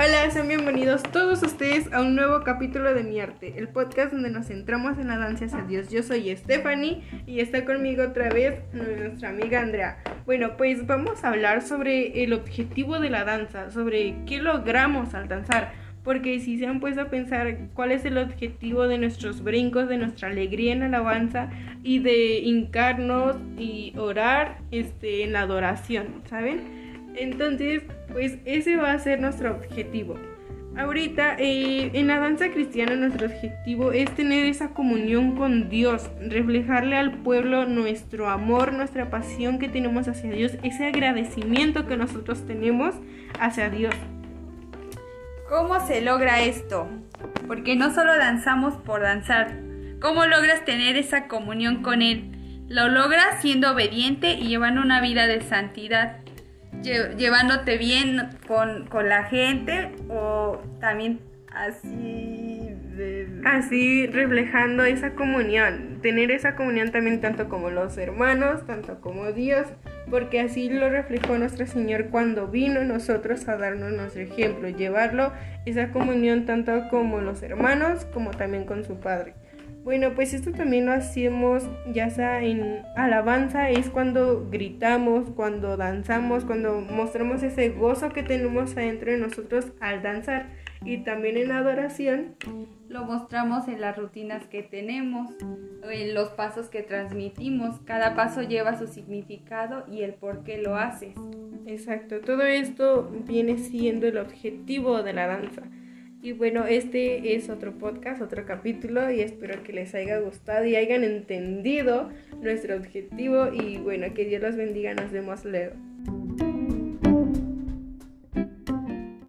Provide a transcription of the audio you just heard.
Hola, sean bienvenidos todos ustedes a un nuevo capítulo de Mi Arte, el podcast donde nos centramos en la danza hacia Dios. Yo soy Stephanie y está conmigo otra vez nuestra amiga Andrea. Bueno, pues vamos a hablar sobre el objetivo de la danza, sobre qué logramos al danzar. Porque si se han puesto a pensar cuál es el objetivo de nuestros brincos, de nuestra alegría en alabanza y de hincarnos y orar este, en la adoración, ¿saben? Entonces, pues ese va a ser nuestro objetivo. Ahorita, eh, en la danza cristiana nuestro objetivo es tener esa comunión con Dios, reflejarle al pueblo nuestro amor, nuestra pasión que tenemos hacia Dios, ese agradecimiento que nosotros tenemos hacia Dios. ¿Cómo se logra esto? Porque no solo danzamos por danzar. ¿Cómo logras tener esa comunión con Él? Lo logras siendo obediente y llevando una vida de santidad llevándote bien con, la gente o también así así reflejando esa comunión tener esa comunión también tanto como los hermanos tanto como Dios porque así lo reflejó nuestro Señor cuando vino nosotros a darnos nuestro ejemplo llevarlo esa comunión tanto como los hermanos como también con su Padre bueno, pues esto también lo hacemos ya sea en alabanza, es cuando gritamos, cuando danzamos, cuando mostramos ese gozo que tenemos adentro de nosotros al danzar. Y también en adoración lo mostramos en las rutinas que tenemos, en los pasos que transmitimos. Cada paso lleva su significado y el por qué lo haces. Exacto, todo esto viene siendo el objetivo de la danza. Y bueno, este es otro podcast, otro capítulo y espero que les haya gustado y hayan entendido nuestro objetivo y bueno, que Dios los bendiga, nos vemos luego.